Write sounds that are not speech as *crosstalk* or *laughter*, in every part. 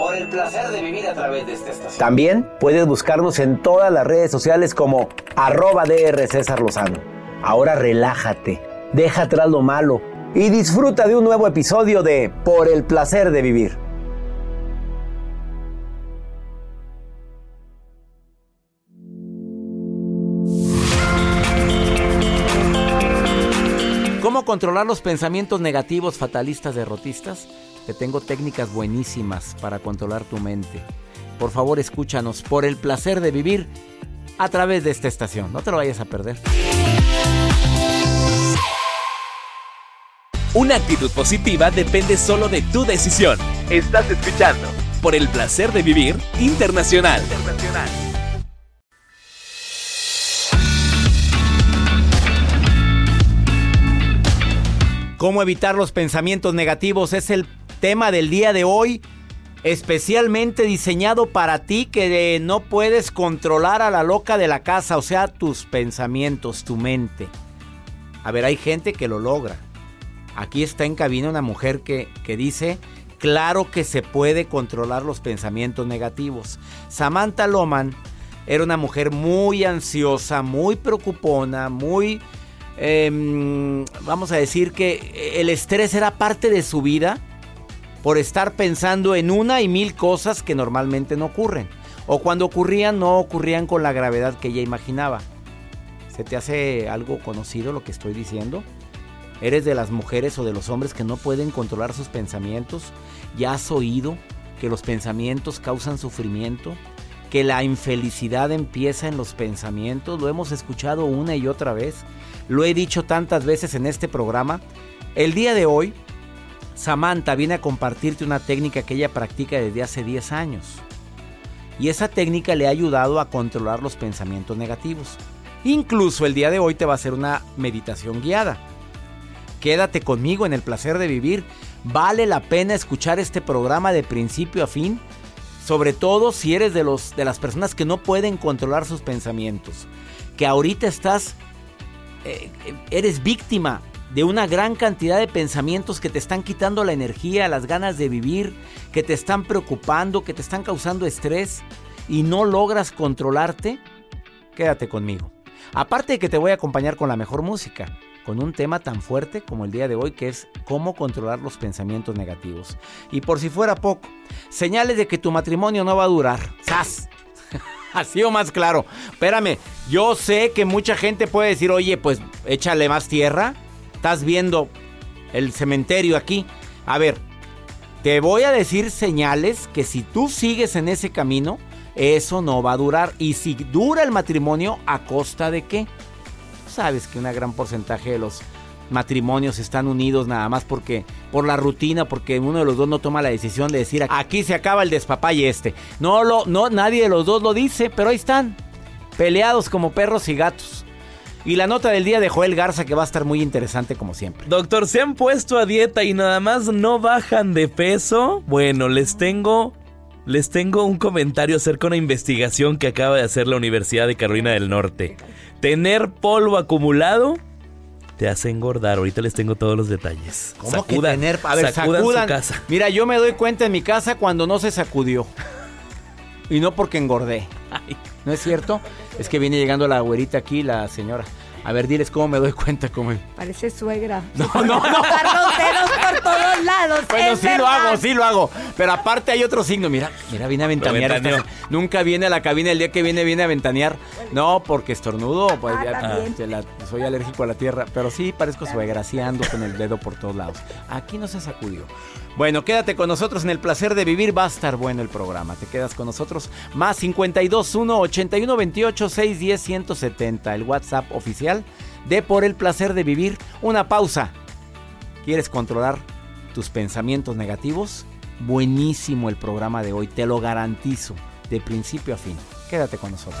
Por el placer de vivir a través de esta estación. También puedes buscarnos en todas las redes sociales como arroba DR César Lozano. Ahora relájate, deja atrás lo malo y disfruta de un nuevo episodio de Por el placer de vivir. ¿Cómo controlar los pensamientos negativos, fatalistas, derrotistas? Te tengo técnicas buenísimas para controlar tu mente. Por favor, escúchanos por el placer de vivir a través de esta estación. No te lo vayas a perder. Una actitud positiva depende solo de tu decisión. Estás escuchando por el placer de vivir internacional. internacional. ¿Cómo evitar los pensamientos negativos? Es el tema del día de hoy, especialmente diseñado para ti que no puedes controlar a la loca de la casa, o sea, tus pensamientos, tu mente. A ver, hay gente que lo logra. Aquí está en cabina una mujer que, que dice, claro que se puede controlar los pensamientos negativos. Samantha Loman era una mujer muy ansiosa, muy preocupona, muy eh, vamos a decir que el estrés era parte de su vida por estar pensando en una y mil cosas que normalmente no ocurren. O cuando ocurrían, no ocurrían con la gravedad que ella imaginaba. ¿Se te hace algo conocido lo que estoy diciendo? ¿Eres de las mujeres o de los hombres que no pueden controlar sus pensamientos? ¿Ya has oído que los pensamientos causan sufrimiento? ¿Que la infelicidad empieza en los pensamientos? Lo hemos escuchado una y otra vez. Lo he dicho tantas veces en este programa. El día de hoy, Samantha viene a compartirte una técnica que ella practica desde hace 10 años. Y esa técnica le ha ayudado a controlar los pensamientos negativos. Incluso el día de hoy te va a hacer una meditación guiada. Quédate conmigo en el placer de vivir. Vale la pena escuchar este programa de principio a fin. Sobre todo si eres de, los, de las personas que no pueden controlar sus pensamientos. Que ahorita estás eh, eres víctima de una gran cantidad de pensamientos que te están quitando la energía, las ganas de vivir, que te están preocupando, que te están causando estrés y no logras controlarte, quédate conmigo. Aparte de que te voy a acompañar con la mejor música, con un tema tan fuerte como el día de hoy que es cómo controlar los pensamientos negativos. Y por si fuera poco, señales de que tu matrimonio no va a durar. ¡Sas! *laughs* Así o más claro. Espérame, yo sé que mucha gente puede decir, oye, pues échale más tierra. Estás viendo el cementerio aquí. A ver, te voy a decir señales que si tú sigues en ese camino, eso no va a durar. Y si dura el matrimonio, ¿a costa de qué? sabes que un gran porcentaje de los matrimonios están unidos nada más porque por la rutina, porque uno de los dos no toma la decisión de decir aquí se acaba el y este. No lo, no, nadie de los dos lo dice, pero ahí están, peleados como perros y gatos. Y la nota del día de Joel Garza que va a estar muy interesante como siempre. Doctor, ¿se han puesto a dieta y nada más no bajan de peso? Bueno, les tengo les tengo un comentario acerca de una investigación que acaba de hacer la Universidad de Carolina del Norte. Tener polvo acumulado te hace engordar. Ahorita les tengo todos los detalles. ¿Cómo que tener? A ver, sacudan, casa. Mira, yo me doy cuenta en mi casa cuando no se sacudió. *laughs* Y no porque engordé. ¿No es cierto? Es que viene llegando la güerita aquí, la señora. A ver, diles cómo me doy cuenta cómo. Parece suegra. No, no, no. Por todos lados. Bueno, sí lo hago, sí lo hago. Pero aparte hay otro signo. Mira, mira, viene a ventanear. nunca viene a la cabina el día que viene, viene a ventanear. No, porque estornudo. Pues, ah, soy alérgico a la tierra. Pero sí parezco suegra, así ando con el dedo por todos lados. Aquí no se sacudió. Bueno, quédate con nosotros en el placer de vivir. Va a estar bueno el programa. Te quedas con nosotros. Más 52 1 81 28 610 170. El WhatsApp oficial de Por el placer de vivir. Una pausa. ¿Quieres controlar tus pensamientos negativos? Buenísimo el programa de hoy. Te lo garantizo. De principio a fin. Quédate con nosotros.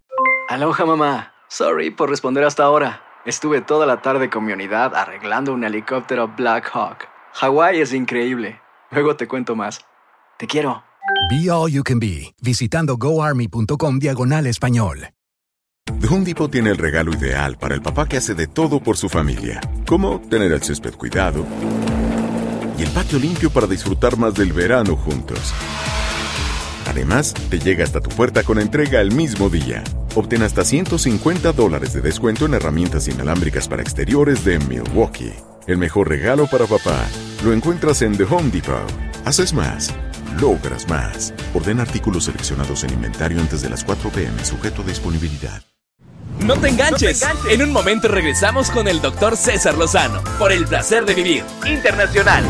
Aloha mamá. Sorry por responder hasta ahora. Estuve toda la tarde con mi unidad arreglando un helicóptero Black Hawk. Hawái es increíble. Luego te cuento más. Te quiero. Be All You Can Be, visitando goarmy.com diagonal español. The Home Depot tiene el regalo ideal para el papá que hace de todo por su familia. Como tener el césped cuidado y el patio limpio para disfrutar más del verano juntos. Además, te llega hasta tu puerta con entrega el mismo día. Obtén hasta 150 dólares de descuento en herramientas inalámbricas para exteriores de Milwaukee. El mejor regalo para papá lo encuentras en The Home Depot. Haces más, logras más. Orden artículos seleccionados en inventario antes de las 4 pm, sujeto a disponibilidad. No te enganches. En un momento regresamos con el doctor César Lozano por el placer de vivir internacional.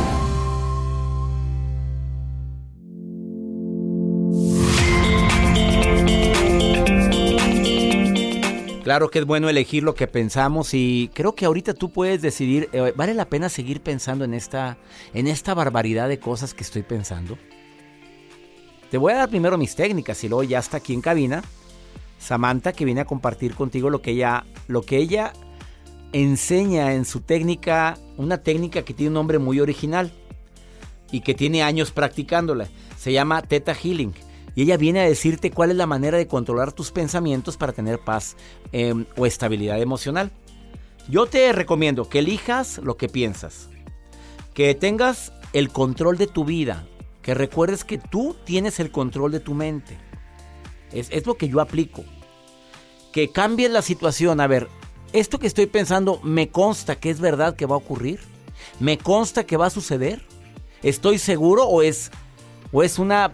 Claro que es bueno elegir lo que pensamos y creo que ahorita tú puedes decidir, eh, ¿vale la pena seguir pensando en esta, en esta barbaridad de cosas que estoy pensando? Te voy a dar primero mis técnicas y luego ya está aquí en cabina Samantha que viene a compartir contigo lo que ella, lo que ella enseña en su técnica, una técnica que tiene un nombre muy original y que tiene años practicándola. Se llama Theta Healing. Y ella viene a decirte cuál es la manera de controlar tus pensamientos para tener paz em, o estabilidad emocional. Yo te recomiendo que elijas lo que piensas, que tengas el control de tu vida, que recuerdes que tú tienes el control de tu mente. Es, es lo que yo aplico. Que cambies la situación. A ver, esto que estoy pensando me consta que es verdad que va a ocurrir. Me consta que va a suceder. ¿Estoy seguro o es, o es una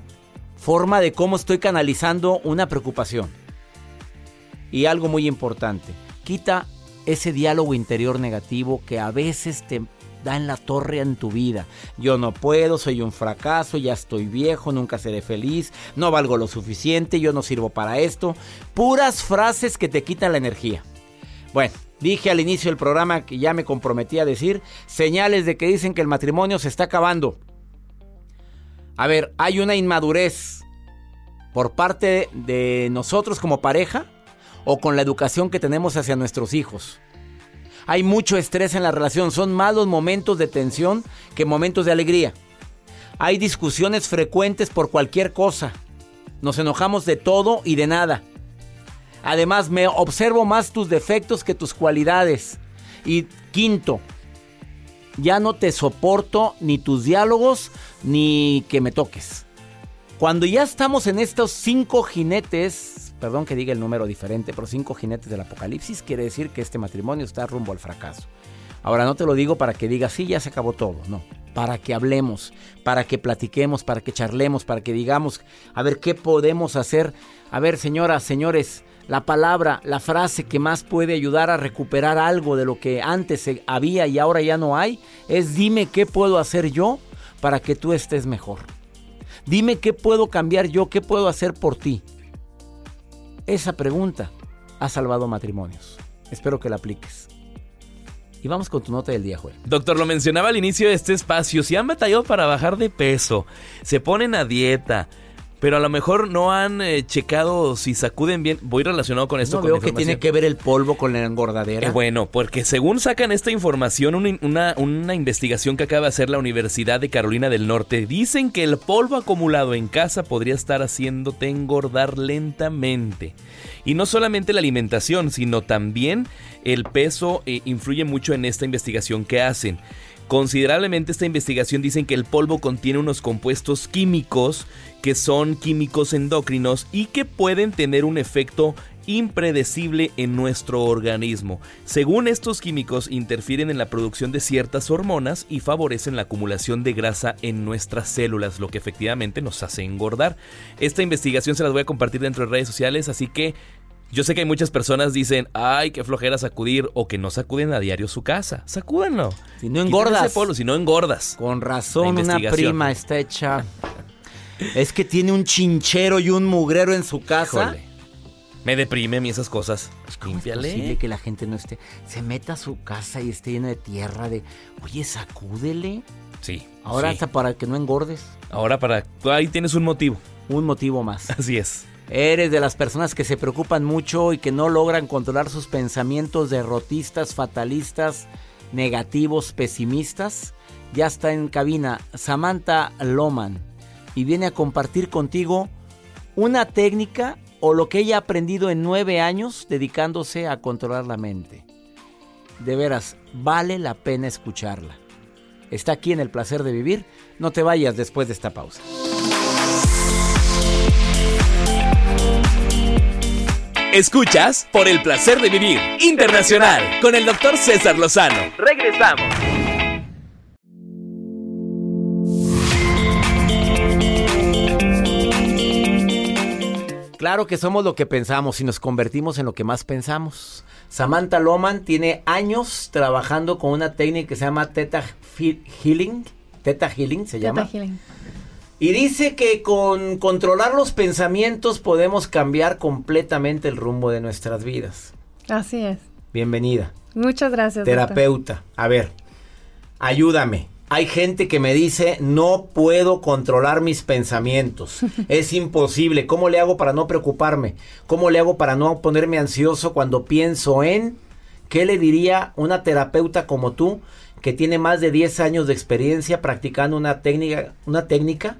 forma de cómo estoy canalizando una preocupación. Y algo muy importante, quita ese diálogo interior negativo que a veces te da en la torre en tu vida. Yo no puedo, soy un fracaso, ya estoy viejo, nunca seré feliz, no valgo lo suficiente, yo no sirvo para esto. Puras frases que te quitan la energía. Bueno, dije al inicio del programa que ya me comprometí a decir señales de que dicen que el matrimonio se está acabando. A ver, hay una inmadurez por parte de nosotros como pareja o con la educación que tenemos hacia nuestros hijos. Hay mucho estrés en la relación, son más los momentos de tensión que momentos de alegría. Hay discusiones frecuentes por cualquier cosa. Nos enojamos de todo y de nada. Además, me observo más tus defectos que tus cualidades. Y quinto, ya no te soporto ni tus diálogos ni que me toques. Cuando ya estamos en estos cinco jinetes, perdón que diga el número diferente, pero cinco jinetes del apocalipsis, quiere decir que este matrimonio está rumbo al fracaso. Ahora no te lo digo para que digas, sí, ya se acabó todo, no. Para que hablemos, para que platiquemos, para que charlemos, para que digamos, a ver qué podemos hacer. A ver, señoras, señores, la palabra, la frase que más puede ayudar a recuperar algo de lo que antes había y ahora ya no hay, es dime qué puedo hacer yo para que tú estés mejor. Dime qué puedo cambiar yo, qué puedo hacer por ti. Esa pregunta ha salvado matrimonios. Espero que la apliques. Y vamos con tu nota del día, Joel. Doctor, lo mencionaba al inicio de este espacio. Si han batallado para bajar de peso, se ponen a dieta, pero a lo mejor no han eh, checado si sacuden bien. Voy relacionado con esto. No con veo que tiene que ver el polvo con la engordadera. Eh, bueno, porque según sacan esta información, una, una, una investigación que acaba de hacer la Universidad de Carolina del Norte, dicen que el polvo acumulado en casa podría estar haciéndote engordar lentamente. Y no solamente la alimentación, sino también el peso eh, influye mucho en esta investigación que hacen. Considerablemente esta investigación dicen que el polvo contiene unos compuestos químicos que son químicos endocrinos y que pueden tener un efecto impredecible en nuestro organismo. Según estos químicos interfieren en la producción de ciertas hormonas y favorecen la acumulación de grasa en nuestras células, lo que efectivamente nos hace engordar. Esta investigación se las voy a compartir dentro de redes sociales, así que yo sé que hay muchas personas dicen, ay, qué flojera sacudir o que no sacuden a diario su casa. Sacúdenlo. Si no engordas. Ese polvo, si no engordas. Con razón, una prima está hecha. Es que tiene un chinchero y un mugrero en su casa. Híjole. Me deprime a mí esas cosas. ¿Cómo es posible que la gente no esté, se meta a su casa y esté llena de tierra de, oye, sacúdele? Sí. Ahora sí. hasta para que no engordes. Ahora para, ahí tienes un motivo. Un motivo más. *laughs* Así es. Eres de las personas que se preocupan mucho y que no logran controlar sus pensamientos derrotistas, fatalistas, negativos, pesimistas. Ya está en cabina Samantha Loman y viene a compartir contigo una técnica o lo que ella ha aprendido en nueve años dedicándose a controlar la mente. De veras, vale la pena escucharla. Está aquí en el placer de vivir. No te vayas después de esta pausa. Escuchas por el placer de vivir internacional con el doctor César Lozano. Regresamos. Claro que somos lo que pensamos y nos convertimos en lo que más pensamos. Samantha Loman tiene años trabajando con una técnica que se llama Theta Healing. Theta Healing se llama. Theta Healing. Y dice que con controlar los pensamientos podemos cambiar completamente el rumbo de nuestras vidas. Así es. Bienvenida. Muchas gracias. Terapeuta. Doctor. A ver, ayúdame. Hay gente que me dice, no puedo controlar mis pensamientos. *laughs* es imposible. ¿Cómo le hago para no preocuparme? ¿Cómo le hago para no ponerme ansioso cuando pienso en... ¿Qué le diría una terapeuta como tú que tiene más de 10 años de experiencia practicando una técnica, una técnica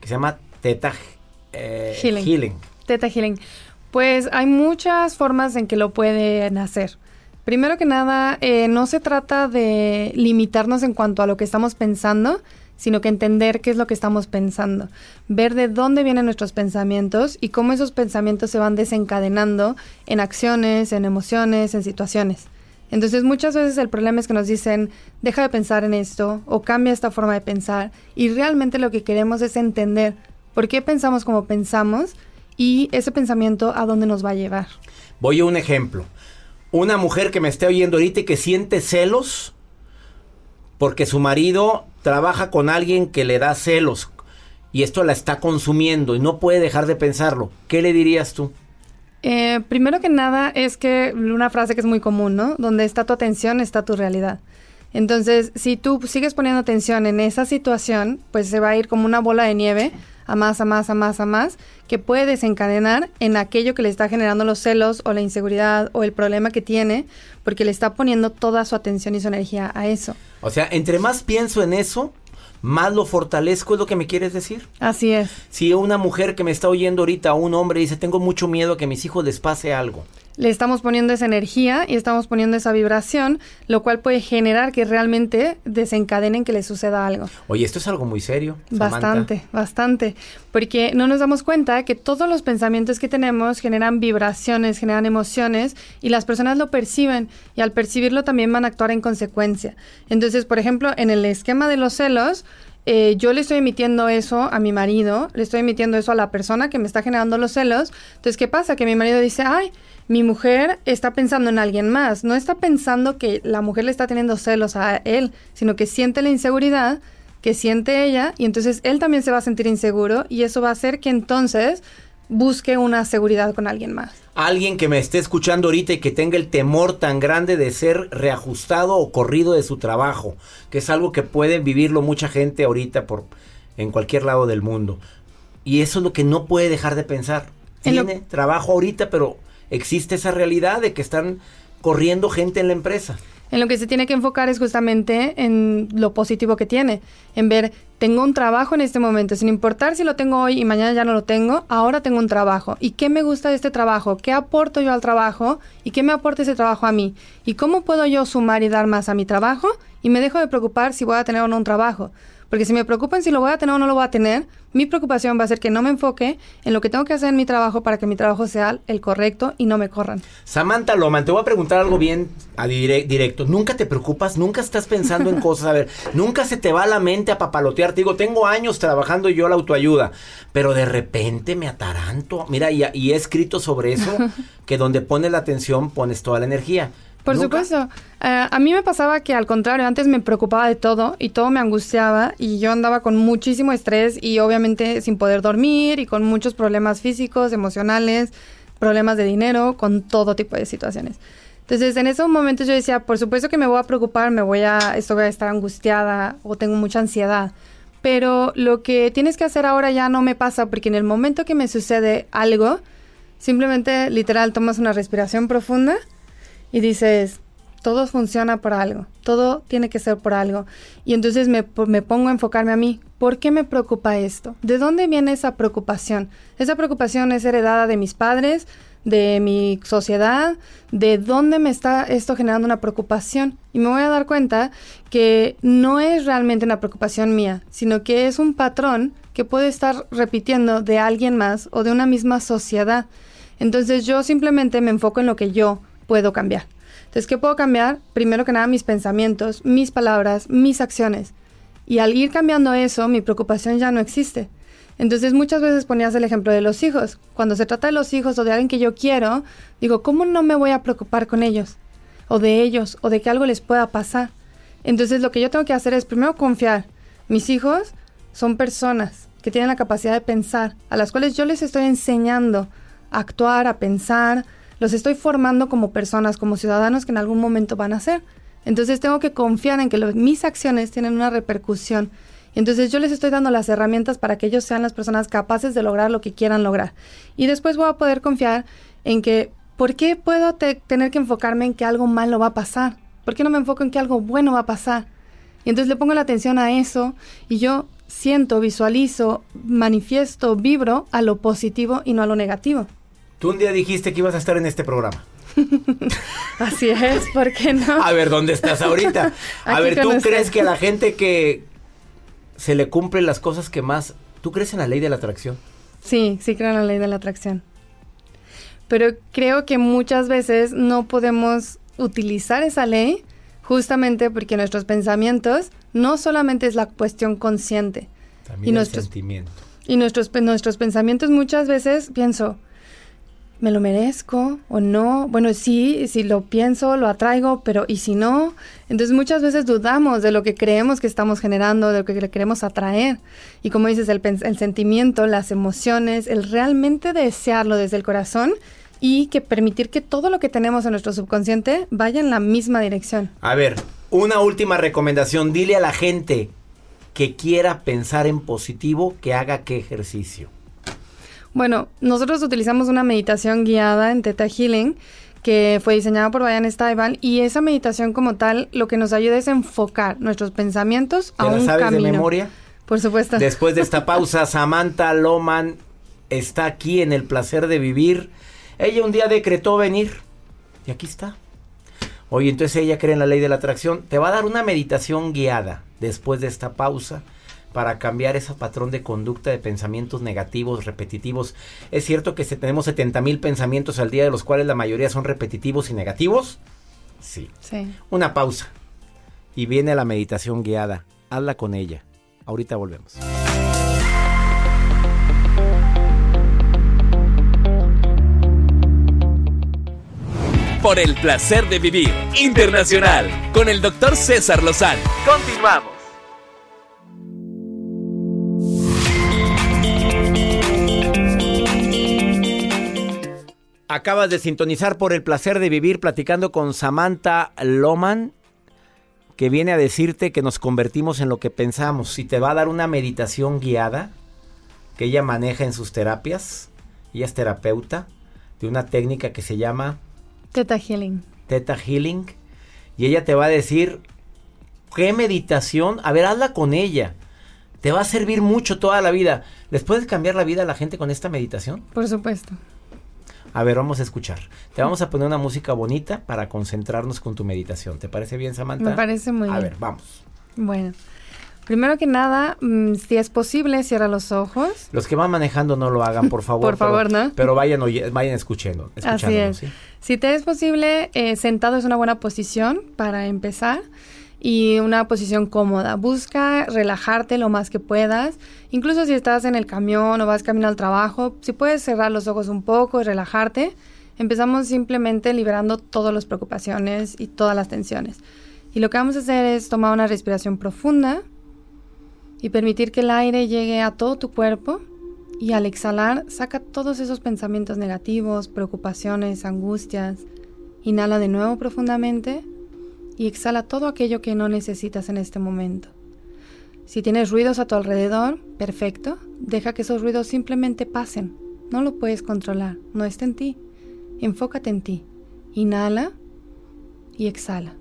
que se llama Theta eh, healing. healing? Theta Healing. Pues hay muchas formas en que lo pueden hacer. Primero que nada, eh, no se trata de limitarnos en cuanto a lo que estamos pensando, sino que entender qué es lo que estamos pensando, ver de dónde vienen nuestros pensamientos y cómo esos pensamientos se van desencadenando en acciones, en emociones, en situaciones. Entonces muchas veces el problema es que nos dicen, deja de pensar en esto o cambia esta forma de pensar y realmente lo que queremos es entender por qué pensamos como pensamos y ese pensamiento a dónde nos va a llevar. Voy a un ejemplo una mujer que me esté oyendo ahorita y que siente celos porque su marido trabaja con alguien que le da celos y esto la está consumiendo y no puede dejar de pensarlo. ¿Qué le dirías tú? Eh, primero que nada es que una frase que es muy común, ¿no? Donde está tu atención está tu realidad. Entonces, si tú sigues poniendo atención en esa situación, pues se va a ir como una bola de nieve a más, a más, a más, a más, que puede desencadenar en aquello que le está generando los celos o la inseguridad o el problema que tiene, porque le está poniendo toda su atención y su energía a eso. O sea, entre más pienso en eso, más lo fortalezco, es lo que me quieres decir. Así es. Si una mujer que me está oyendo ahorita, un hombre dice, tengo mucho miedo a que a mis hijos les pase algo. Le estamos poniendo esa energía y estamos poniendo esa vibración, lo cual puede generar que realmente desencadenen que le suceda algo. Oye, esto es algo muy serio. Bastante, bastante. Porque no nos damos cuenta que todos los pensamientos que tenemos generan vibraciones, generan emociones y las personas lo perciben y al percibirlo también van a actuar en consecuencia. Entonces, por ejemplo, en el esquema de los celos, eh, yo le estoy emitiendo eso a mi marido, le estoy emitiendo eso a la persona que me está generando los celos. Entonces, ¿qué pasa? Que mi marido dice, ay, mi mujer está pensando en alguien más. No está pensando que la mujer le está teniendo celos a él, sino que siente la inseguridad que siente ella y entonces él también se va a sentir inseguro y eso va a hacer que entonces busque una seguridad con alguien más. Alguien que me esté escuchando ahorita y que tenga el temor tan grande de ser reajustado o corrido de su trabajo, que es algo que puede vivirlo mucha gente ahorita por en cualquier lado del mundo. Y eso es lo que no puede dejar de pensar. Tiene trabajo ahorita, pero existe esa realidad de que están corriendo gente en la empresa en lo que se tiene que enfocar es justamente en lo positivo que tiene, en ver, tengo un trabajo en este momento, sin importar si lo tengo hoy y mañana ya no lo tengo, ahora tengo un trabajo. ¿Y qué me gusta de este trabajo? ¿Qué aporto yo al trabajo? ¿Y qué me aporta ese trabajo a mí? ¿Y cómo puedo yo sumar y dar más a mi trabajo? Y me dejo de preocupar si voy a tener o no un trabajo. Porque si me preocupan si lo voy a tener o no lo voy a tener, mi preocupación va a ser que no me enfoque en lo que tengo que hacer en mi trabajo para que mi trabajo sea el correcto y no me corran. Samantha Loman, te voy a preguntar algo bien a directo. ¿Nunca te preocupas? ¿Nunca estás pensando en *laughs* cosas? A ver, nunca se te va a la mente a papalotear. Te digo, tengo años trabajando yo la autoayuda, pero de repente me ataranto. Mira, y, y he escrito sobre eso, *laughs* que donde pones la atención pones toda la energía. Por supuesto. Eh, a mí me pasaba que al contrario, antes me preocupaba de todo y todo me angustiaba y yo andaba con muchísimo estrés y obviamente sin poder dormir y con muchos problemas físicos, emocionales, problemas de dinero, con todo tipo de situaciones. Entonces, en esos momentos yo decía, por supuesto que me voy a preocupar, me voy a, esto voy a estar angustiada o tengo mucha ansiedad. Pero lo que tienes que hacer ahora ya no me pasa porque en el momento que me sucede algo, simplemente literal tomas una respiración profunda y dices, todo funciona por algo, todo tiene que ser por algo. Y entonces me, me, pongo a enfocarme a mí. ¿Por qué me preocupa esto? ¿De dónde viene esa preocupación? Esa preocupación es heredada de mis padres, de mi sociedad, de dónde me está esto generando una preocupación. Y me voy a dar cuenta que no es realmente una preocupación mía, sino que es un patrón que puede estar repitiendo de alguien más o de una misma sociedad. Entonces yo simplemente me enfoco en lo que yo puedo cambiar. Entonces, ¿qué puedo cambiar? Primero que nada, mis pensamientos, mis palabras, mis acciones. Y al ir cambiando eso, mi preocupación ya no existe. Entonces, muchas veces ponías el ejemplo de los hijos. Cuando se trata de los hijos o de alguien que yo quiero, digo, ¿cómo no me voy a preocupar con ellos? O de ellos, o de que algo les pueda pasar. Entonces, lo que yo tengo que hacer es primero confiar. Mis hijos son personas que tienen la capacidad de pensar, a las cuales yo les estoy enseñando a actuar, a pensar, los estoy formando como personas, como ciudadanos que en algún momento van a ser. Entonces tengo que confiar en que mis acciones tienen una repercusión. Entonces yo les estoy dando las herramientas para que ellos sean las personas capaces de lograr lo que quieran lograr. Y después voy a poder confiar en que, ¿por qué puedo tener que enfocarme en que algo malo va a pasar? ¿Por qué no me enfoco en que algo bueno va a pasar? Y entonces le pongo la atención a eso y yo siento, visualizo, manifiesto, vibro a lo positivo y no a lo negativo. Tú un día dijiste que ibas a estar en este programa. *laughs* Así es, ¿por qué no? A ver, ¿dónde estás ahorita? *laughs* A ver, ¿tú crees que a la gente que se le cumplen las cosas que más... ¿Tú crees en la ley de la atracción? Sí, sí creo en la ley de la atracción. Pero creo que muchas veces no podemos utilizar esa ley justamente porque nuestros pensamientos no solamente es la cuestión consciente. También y nuestros, sentimiento. Y nuestros, nuestros pensamientos muchas veces pienso, ¿me lo merezco o no? Bueno, sí, si lo pienso, lo atraigo, pero ¿y si no? Entonces muchas veces dudamos de lo que creemos que estamos generando, de lo que le queremos atraer. Y como dices, el, el sentimiento, las emociones, el realmente desearlo desde el corazón y que permitir que todo lo que tenemos en nuestro subconsciente vaya en la misma dirección. A ver, una última recomendación, dile a la gente que quiera pensar en positivo que haga qué ejercicio. Bueno, nosotros utilizamos una meditación guiada en Theta Healing que fue diseñada por Diane Stuyvesant y esa meditación como tal lo que nos ayuda es enfocar nuestros pensamientos a un sabes camino. de memoria? Por supuesto. Después de esta pausa, *laughs* Samantha Loman está aquí en el placer de vivir. Ella un día decretó venir Y aquí está. Oye, entonces ella cree en la ley de la atracción. Te va a dar una meditación guiada después de esta pausa para cambiar ese patrón de conducta de pensamientos negativos, repetitivos. Es cierto que si tenemos 70 mil pensamientos al día, de los cuales la mayoría son repetitivos y negativos. Sí. Sí. Una pausa. Y viene la meditación guiada. Habla con ella. Ahorita volvemos. Por el placer de vivir internacional con el doctor César Lozano. Continuamos. Acabas de sintonizar por el placer de vivir platicando con Samantha Loman, que viene a decirte que nos convertimos en lo que pensamos y te va a dar una meditación guiada que ella maneja en sus terapias. Ella es terapeuta de una técnica que se llama Teta Healing. Theta Healing. Y ella te va a decir qué meditación. A ver, hazla con ella. Te va a servir mucho toda la vida. ¿Les puedes cambiar la vida a la gente con esta meditación? Por supuesto. A ver, vamos a escuchar. Te vamos a poner una música bonita para concentrarnos con tu meditación. ¿Te parece bien, Samantha? Me parece muy a bien. ver, vamos. Bueno, primero que nada, mm, si es posible, cierra los ojos. Los que van manejando no lo hagan, por *laughs* favor. Por favor, pero, ¿no? Pero vayan, oye- vayan escuchando. Así es. ¿sí? Si te es posible, eh, sentado es una buena posición para empezar y una posición cómoda. Busca relajarte lo más que puedas. Incluso si estás en el camión o vas camino al trabajo, si puedes cerrar los ojos un poco y relajarte, empezamos simplemente liberando todas las preocupaciones y todas las tensiones. Y lo que vamos a hacer es tomar una respiración profunda y permitir que el aire llegue a todo tu cuerpo y al exhalar saca todos esos pensamientos negativos, preocupaciones, angustias. Inhala de nuevo profundamente y exhala todo aquello que no necesitas en este momento. Si tienes ruidos a tu alrededor, perfecto, deja que esos ruidos simplemente pasen. No lo puedes controlar, no está en ti. Enfócate en ti. Inhala y exhala.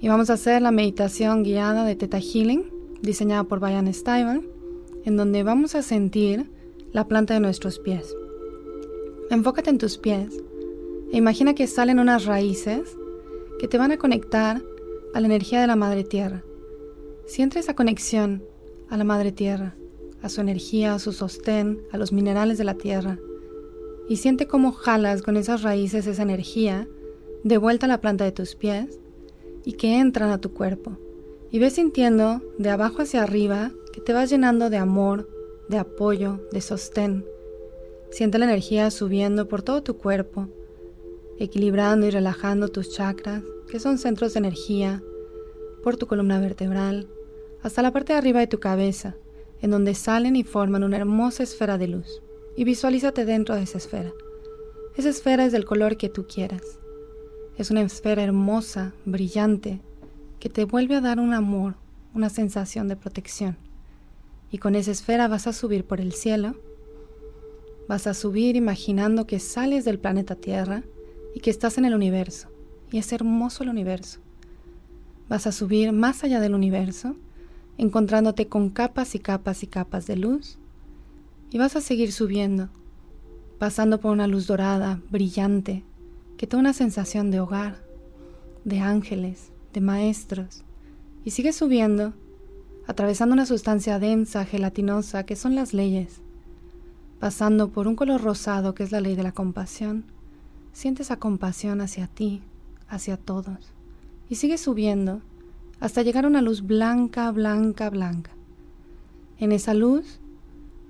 Y vamos a hacer la meditación guiada de Theta Healing, diseñada por Brian Stiver, en donde vamos a sentir la planta de nuestros pies. Enfócate en tus pies e imagina que salen unas raíces que te van a conectar a la energía de la Madre Tierra. Siente esa conexión a la Madre Tierra, a su energía, a su sostén, a los minerales de la Tierra. Y siente cómo jalas con esas raíces esa energía de vuelta a la planta de tus pies y que entran a tu cuerpo. Y ves sintiendo de abajo hacia arriba que te vas llenando de amor, de apoyo, de sostén. Siente la energía subiendo por todo tu cuerpo, equilibrando y relajando tus chakras, que son centros de energía, por tu columna vertebral, hasta la parte de arriba de tu cabeza, en donde salen y forman una hermosa esfera de luz. Y visualízate dentro de esa esfera. Esa esfera es del color que tú quieras. Es una esfera hermosa, brillante, que te vuelve a dar un amor, una sensación de protección. Y con esa esfera vas a subir por el cielo. Vas a subir imaginando que sales del planeta Tierra y que estás en el universo. Y es hermoso el universo. Vas a subir más allá del universo, encontrándote con capas y capas y capas de luz. Y vas a seguir subiendo, pasando por una luz dorada, brillante, que te da una sensación de hogar, de ángeles, de maestros. Y sigues subiendo, atravesando una sustancia densa, gelatinosa, que son las leyes. Pasando por un color rosado, que es la ley de la compasión. Sientes esa compasión hacia ti, hacia todos. Y sigues subiendo hasta llegar a una luz blanca, blanca, blanca. En esa luz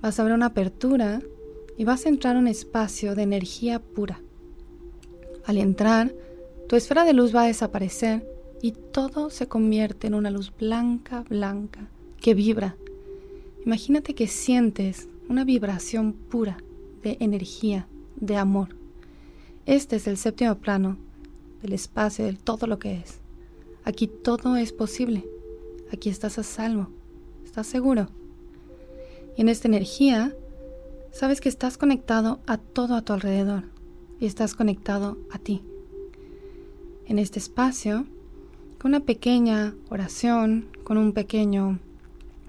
vas a ver una apertura y vas a entrar a un espacio de energía pura. Al entrar, tu esfera de luz va a desaparecer y todo se convierte en una luz blanca, blanca, que vibra. Imagínate que sientes una vibración pura de energía, de amor. Este es el séptimo plano del espacio, del todo lo que es. Aquí todo es posible. Aquí estás a salvo. ¿Estás seguro? Y en esta energía, sabes que estás conectado a todo a tu alrededor y estás conectado a ti. En este espacio, con una pequeña oración, con un pequeño,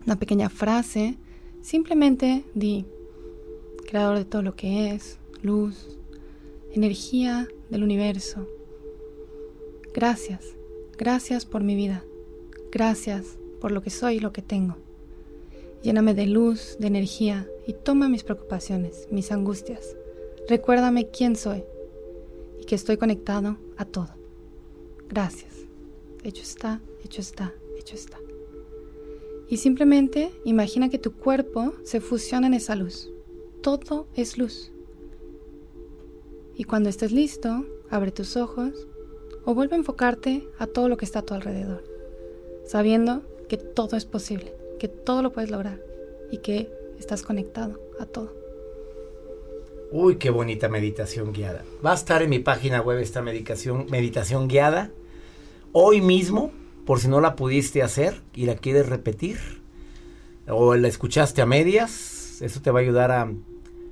una pequeña frase, simplemente di, creador de todo lo que es, luz, energía del universo. Gracias, gracias por mi vida. Gracias por lo que soy y lo que tengo. Lléname de luz, de energía y toma mis preocupaciones, mis angustias. Recuérdame quién soy y que estoy conectado a todo. Gracias. Hecho está, hecho está, hecho está. Y simplemente imagina que tu cuerpo se fusiona en esa luz. Todo es luz. Y cuando estés listo, abre tus ojos o vuelve a enfocarte a todo lo que está a tu alrededor, sabiendo que todo es posible, que todo lo puedes lograr y que estás conectado a todo. Uy, qué bonita meditación guiada. Va a estar en mi página web esta meditación, meditación guiada hoy mismo, por si no la pudiste hacer y la quieres repetir o la escuchaste a medias. Eso te va a ayudar a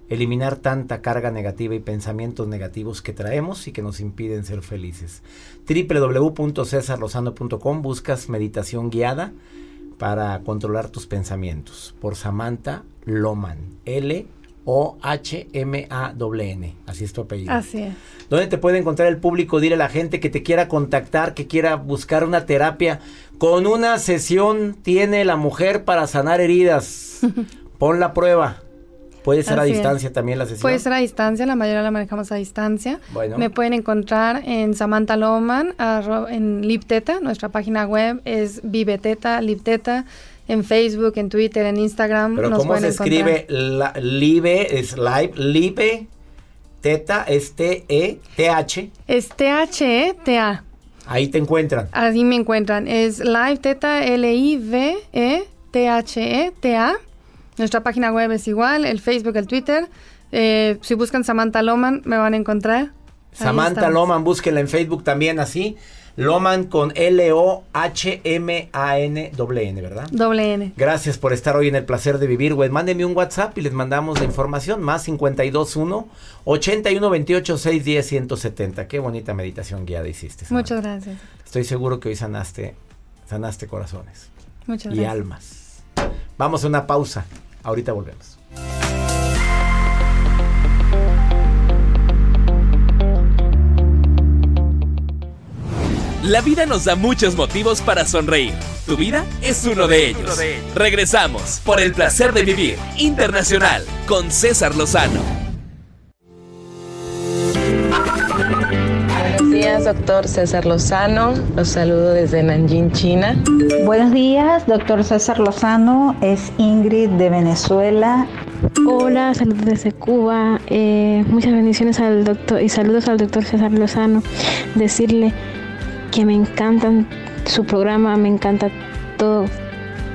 eliminar tanta carga negativa y pensamientos negativos que traemos y que nos impiden ser felices. www.cesarlozano.com buscas meditación guiada para controlar tus pensamientos por Samantha Loman. L O H M A N N. Así es tu apellido. Así es. ¿Dónde te puede encontrar el público? Dile a la gente que te quiera contactar, que quiera buscar una terapia. Con una sesión tiene la mujer para sanar heridas. *laughs* Pon la prueba. Puede ser a es. distancia también la sesión. Puede ser a distancia, la mayoría la manejamos a distancia. Bueno. Me pueden encontrar en Samantha Loman, arro- en Lipteta, nuestra página web es Viveteta, Lipteta, en Facebook, en Twitter, en Instagram. Pero nos ¿cómo se escribe la, live? Es live, live, teta, es T-E-T-H. Es T-H-E-T-A. Ahí te encuentran. Así me encuentran. Es Live Teta, L-I-V-E-T-H-E-T-A. Nuestra página web es igual, el Facebook, el Twitter. Eh, si buscan Samantha Loman, me van a encontrar. Samantha. Loman, búsquenla en Facebook también así. Loman con L-O-H-M-A-N-N, ¿verdad? Doble N. Gracias por estar hoy en el placer de vivir, güey. Mándenme un WhatsApp y les mandamos la información. Más 521 81 28 610 170. Qué bonita meditación guiada hiciste. Samantha. Muchas gracias. Estoy seguro que hoy sanaste, sanaste corazones Muchas y gracias. almas. Vamos a una pausa. Ahorita volvemos. La vida nos da muchos motivos para sonreír. Tu vida es uno de ellos. Regresamos por el placer de vivir internacional con César Lozano. Doctor César Lozano. Los saludo desde Nanjing, China. Buenos días, doctor César Lozano. Es Ingrid de Venezuela. Hola, saludos desde Cuba. Eh, muchas bendiciones al doctor y saludos al doctor César Lozano. Decirle que me encantan su programa, me encanta todo,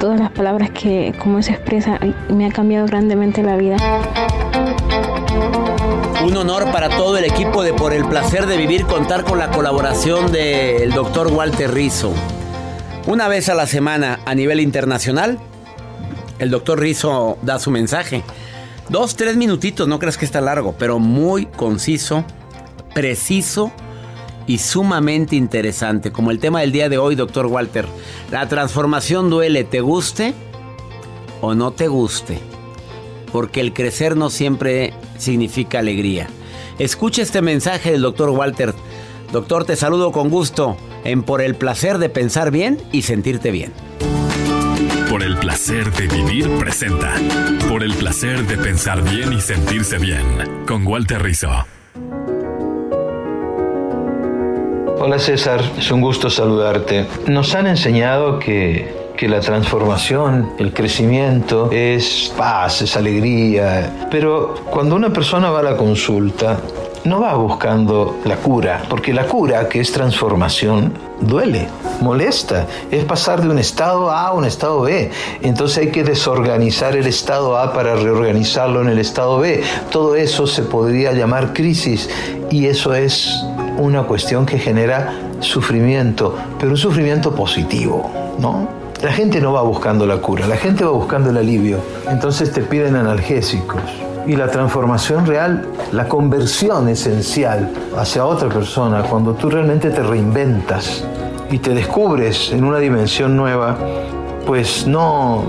todas las palabras que como se expresa y me ha cambiado grandemente la vida. Un honor para todo el equipo de Por el placer de vivir contar con la colaboración del doctor Walter Rizzo. Una vez a la semana a nivel internacional, el doctor Rizzo da su mensaje. Dos, tres minutitos, no creas que está largo, pero muy conciso, preciso y sumamente interesante. Como el tema del día de hoy, doctor Walter. La transformación duele, ¿te guste o no te guste? Porque el crecer no siempre significa alegría. Escucha este mensaje del doctor Walter. Doctor, te saludo con gusto en Por el placer de pensar bien y sentirte bien. Por el placer de vivir presenta. Por el placer de pensar bien y sentirse bien. Con Walter Rizzo. Hola César, es un gusto saludarte. Nos han enseñado que, que la transformación, el crecimiento es paz, es alegría, pero cuando una persona va a la consulta, no va buscando la cura, porque la cura, que es transformación, duele, molesta, es pasar de un estado A a un estado B. Entonces hay que desorganizar el estado A para reorganizarlo en el estado B. Todo eso se podría llamar crisis y eso es una cuestión que genera sufrimiento, pero un sufrimiento positivo, ¿no? La gente no va buscando la cura, la gente va buscando el alivio. Entonces te piden analgésicos. Y la transformación real, la conversión esencial hacia otra persona, cuando tú realmente te reinventas y te descubres en una dimensión nueva, pues no,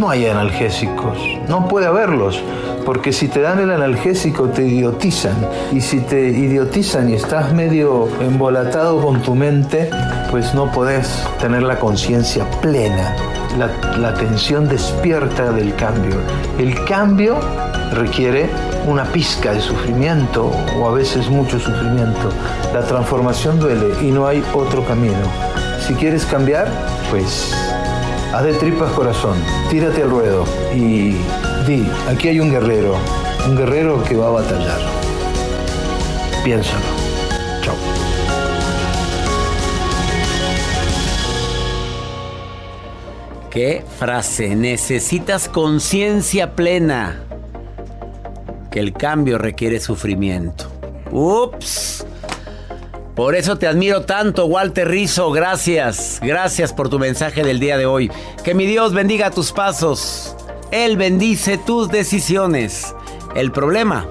no hay analgésicos, no puede haberlos, porque si te dan el analgésico te idiotizan, y si te idiotizan y estás medio embolatado con tu mente, pues no podés tener la conciencia plena, la, la atención despierta del cambio. El cambio requiere una pizca de sufrimiento o a veces mucho sufrimiento. La transformación duele y no hay otro camino. Si quieres cambiar, pues haz de tripas corazón, tírate al ruedo y di, aquí hay un guerrero, un guerrero que va a batallar. Piénsalo. Chao. ¿Qué frase? Necesitas conciencia plena. Que el cambio requiere sufrimiento. Ups. Por eso te admiro tanto, Walter Rizzo. Gracias. Gracias por tu mensaje del día de hoy. Que mi Dios bendiga tus pasos. Él bendice tus decisiones. El problema,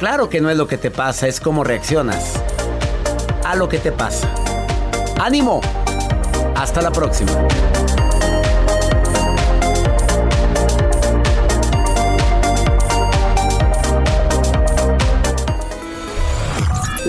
claro que no es lo que te pasa, es cómo reaccionas a lo que te pasa. ¡Ánimo! Hasta la próxima.